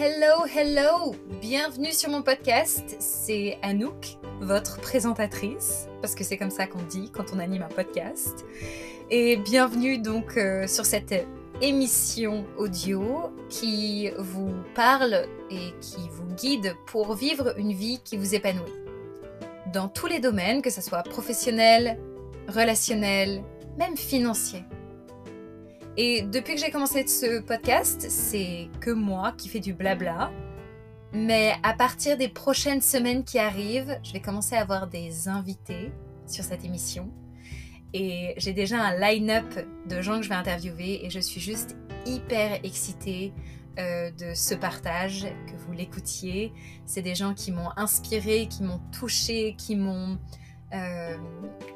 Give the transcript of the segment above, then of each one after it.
Hello, hello! Bienvenue sur mon podcast. C'est Anouk, votre présentatrice, parce que c'est comme ça qu'on dit quand on anime un podcast. Et bienvenue donc euh, sur cette émission audio qui vous parle et qui vous guide pour vivre une vie qui vous épanouit. Dans tous les domaines, que ce soit professionnel, relationnel, même financier. Et depuis que j'ai commencé ce podcast, c'est que moi qui fais du blabla. Mais à partir des prochaines semaines qui arrivent, je vais commencer à avoir des invités sur cette émission. Et j'ai déjà un line-up de gens que je vais interviewer et je suis juste hyper excitée euh, de ce partage, que vous l'écoutiez. C'est des gens qui m'ont inspiré, qui m'ont touché, qui m'ont euh,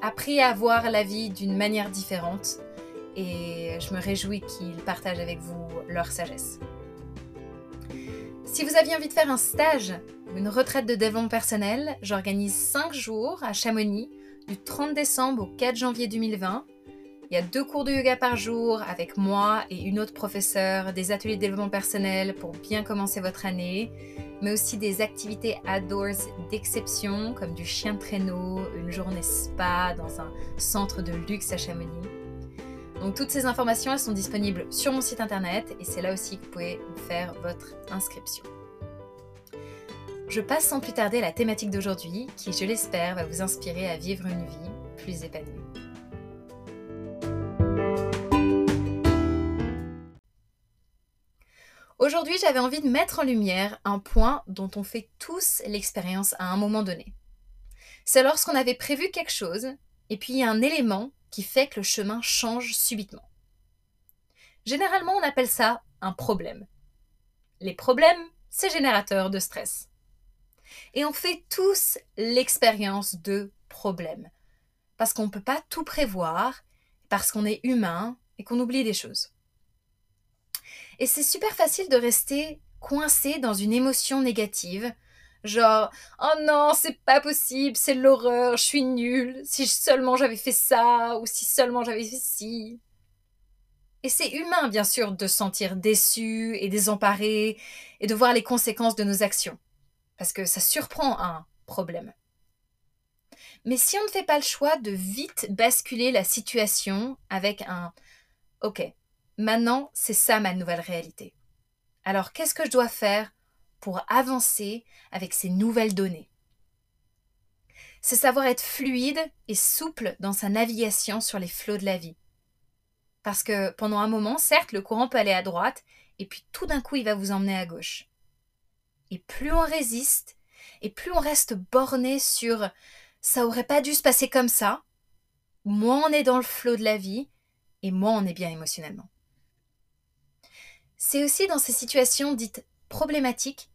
appris à voir la vie d'une manière différente et je me réjouis qu'ils partagent avec vous leur sagesse. Si vous aviez envie de faire un stage une retraite de développement personnel, j'organise 5 jours à Chamonix du 30 décembre au 4 janvier 2020. Il y a deux cours de yoga par jour avec moi et une autre professeure, des ateliers de développement personnel pour bien commencer votre année, mais aussi des activités outdoors d'exception comme du chien de traîneau, une journée spa dans un centre de luxe à Chamonix. Donc toutes ces informations, elles sont disponibles sur mon site internet et c'est là aussi que vous pouvez faire votre inscription. Je passe sans plus tarder à la thématique d'aujourd'hui qui, je l'espère, va vous inspirer à vivre une vie plus épanouie. Aujourd'hui, j'avais envie de mettre en lumière un point dont on fait tous l'expérience à un moment donné. C'est lorsqu'on avait prévu quelque chose et puis il y a un élément qui fait que le chemin change subitement. Généralement, on appelle ça un problème. Les problèmes, c'est générateur de stress. Et on fait tous l'expérience de problèmes. Parce qu'on ne peut pas tout prévoir, parce qu'on est humain et qu'on oublie des choses. Et c'est super facile de rester coincé dans une émotion négative Genre, oh non, c'est pas possible, c'est l'horreur, je suis nulle, si seulement j'avais fait ça, ou si seulement j'avais fait ci. Et c'est humain, bien sûr, de se sentir déçu et désemparé, et de voir les conséquences de nos actions. Parce que ça surprend un problème. Mais si on ne fait pas le choix de vite basculer la situation avec un OK, maintenant c'est ça ma nouvelle réalité. Alors qu'est-ce que je dois faire pour avancer avec ces nouvelles données. C'est savoir être fluide et souple dans sa navigation sur les flots de la vie. Parce que pendant un moment, certes, le courant peut aller à droite, et puis tout d'un coup, il va vous emmener à gauche. Et plus on résiste, et plus on reste borné sur ça aurait pas dû se passer comme ça, moins on est dans le flot de la vie, et moins on est bien émotionnellement. C'est aussi dans ces situations dites problématiques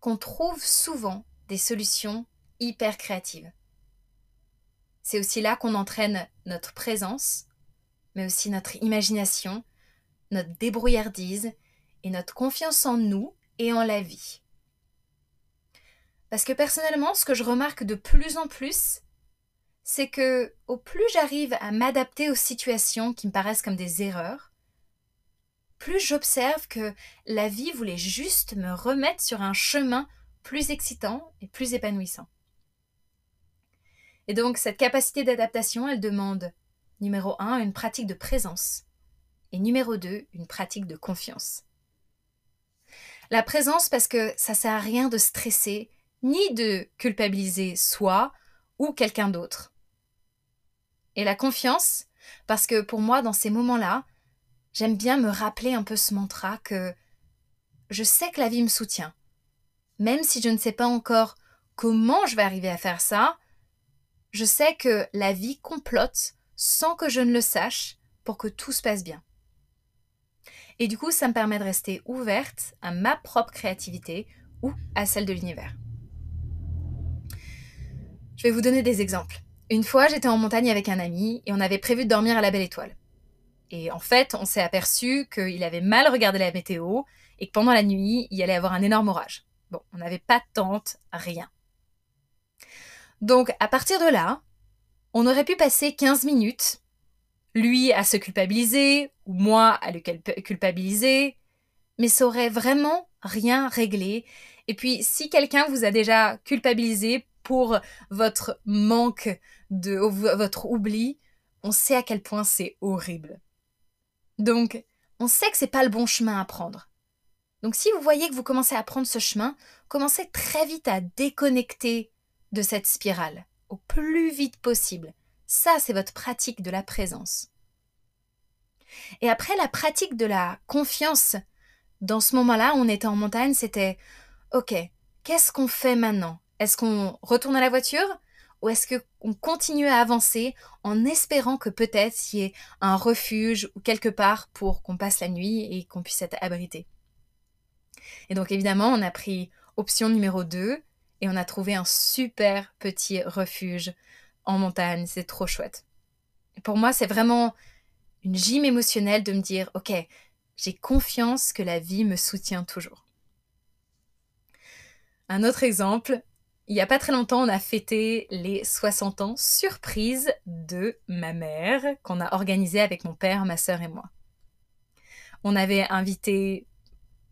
qu'on trouve souvent des solutions hyper créatives. C'est aussi là qu'on entraîne notre présence, mais aussi notre imagination, notre débrouillardise et notre confiance en nous et en la vie. Parce que personnellement, ce que je remarque de plus en plus, c'est que au plus j'arrive à m'adapter aux situations qui me paraissent comme des erreurs, plus j'observe que la vie voulait juste me remettre sur un chemin plus excitant et plus épanouissant. Et donc cette capacité d'adaptation, elle demande numéro 1 une pratique de présence et numéro 2 une pratique de confiance. La présence parce que ça sert à rien de stresser ni de culpabiliser soi ou quelqu'un d'autre. Et la confiance parce que pour moi dans ces moments-là, j'aime bien me rappeler un peu ce mantra que je sais que la vie me soutient. Même si je ne sais pas encore comment je vais arriver à faire ça, je sais que la vie complote sans que je ne le sache pour que tout se passe bien. Et du coup, ça me permet de rester ouverte à ma propre créativité ou à celle de l'univers. Je vais vous donner des exemples. Une fois, j'étais en montagne avec un ami et on avait prévu de dormir à la belle étoile. Et en fait, on s'est aperçu qu'il avait mal regardé la météo et que pendant la nuit, il allait avoir un énorme orage. Bon, on n'avait pas de tente, rien. Donc, à partir de là, on aurait pu passer 15 minutes, lui à se culpabiliser, ou moi à le culpabiliser, mais ça aurait vraiment rien régler. Et puis, si quelqu'un vous a déjà culpabilisé pour votre manque de votre oubli, on sait à quel point c'est horrible. Donc, on sait que c'est pas le bon chemin à prendre. Donc, si vous voyez que vous commencez à prendre ce chemin, commencez très vite à déconnecter de cette spirale, au plus vite possible. Ça, c'est votre pratique de la présence. Et après, la pratique de la confiance, dans ce moment-là, on était en montagne, c'était OK, qu'est-ce qu'on fait maintenant? Est-ce qu'on retourne à la voiture? Ou est-ce qu'on continue à avancer en espérant que peut-être il y ait un refuge ou quelque part pour qu'on passe la nuit et qu'on puisse être abrité Et donc évidemment, on a pris option numéro 2 et on a trouvé un super petit refuge en montagne. C'est trop chouette. pour moi, c'est vraiment une gym émotionnelle de me dire, ok, j'ai confiance que la vie me soutient toujours. Un autre exemple, il n'y a pas très longtemps, on a fêté les 60 ans surprise de ma mère qu'on a organisé avec mon père, ma sœur et moi. On avait invité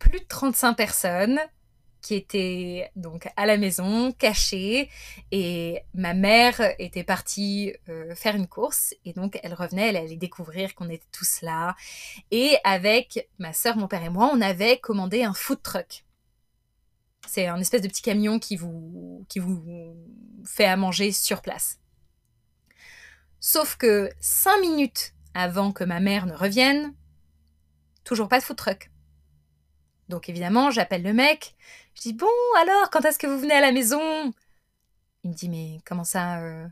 plus de 35 personnes qui étaient donc à la maison, cachées, et ma mère était partie euh, faire une course, et donc elle revenait, elle allait découvrir qu'on était tous là. Et avec ma sœur, mon père et moi, on avait commandé un food truck. C'est un espèce de petit camion qui vous, qui vous fait à manger sur place. Sauf que cinq minutes avant que ma mère ne revienne, toujours pas de food truck. Donc évidemment, j'appelle le mec. Je dis bon, alors, quand est-ce que vous venez à la maison? Il me dit mais comment ça euh?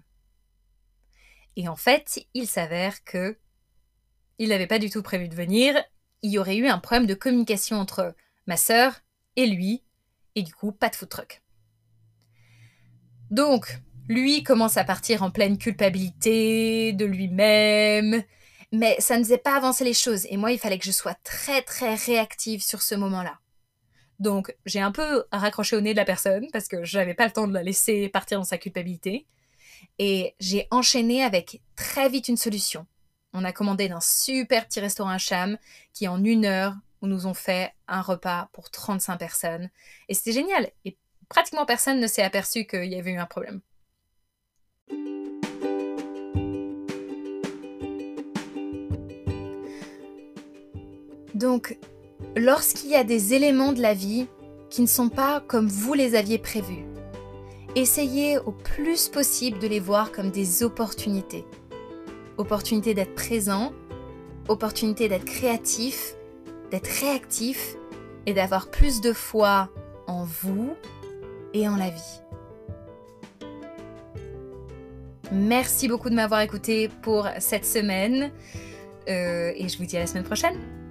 Et en fait, il s'avère que il n'avait pas du tout prévu de venir. Il y aurait eu un problème de communication entre ma sœur et lui, et du coup, pas de food truck. Donc, lui commence à partir en pleine culpabilité de lui-même, mais ça ne faisait pas avancer les choses, et moi, il fallait que je sois très très réactive sur ce moment-là. Donc, j'ai un peu raccroché au nez de la personne, parce que je n'avais pas le temps de la laisser partir dans sa culpabilité, et j'ai enchaîné avec très vite une solution. On a commandé d'un super petit restaurant à Cham, qui en une heure nous ont fait un repas pour 35 personnes. Et c'était génial. Et pratiquement personne ne s'est aperçu qu'il y avait eu un problème. Donc, lorsqu'il y a des éléments de la vie qui ne sont pas comme vous les aviez prévus, essayez au plus possible de les voir comme des opportunités. Opportunité d'être présent, opportunité d'être créatif, d'être réactif et d'avoir plus de foi en vous et en la vie. Merci beaucoup de m'avoir écouté pour cette semaine euh, et je vous dis à la semaine prochaine.